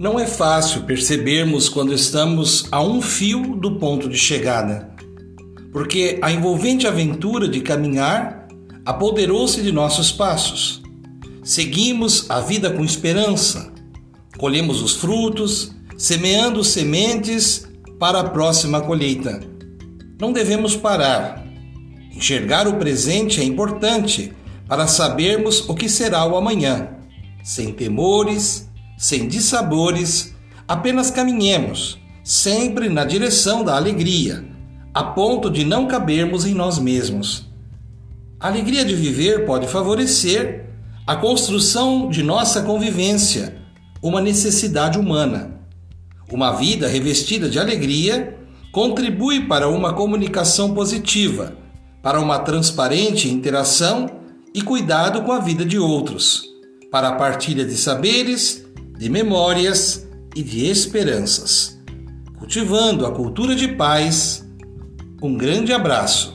Não é fácil percebermos quando estamos a um fio do ponto de chegada, porque a envolvente aventura de caminhar apoderou-se de nossos passos. Seguimos a vida com esperança, colhemos os frutos, semeando sementes para a próxima colheita. Não devemos parar. Enxergar o presente é importante para sabermos o que será o amanhã, sem temores, sem dissabores, apenas caminhemos, sempre na direção da alegria, a ponto de não cabermos em nós mesmos. A alegria de viver pode favorecer a construção de nossa convivência, uma necessidade humana. Uma vida revestida de alegria contribui para uma comunicação positiva, para uma transparente interação e cuidado com a vida de outros, para a partilha de saberes de memórias e de esperanças. Cultivando a cultura de paz, um grande abraço.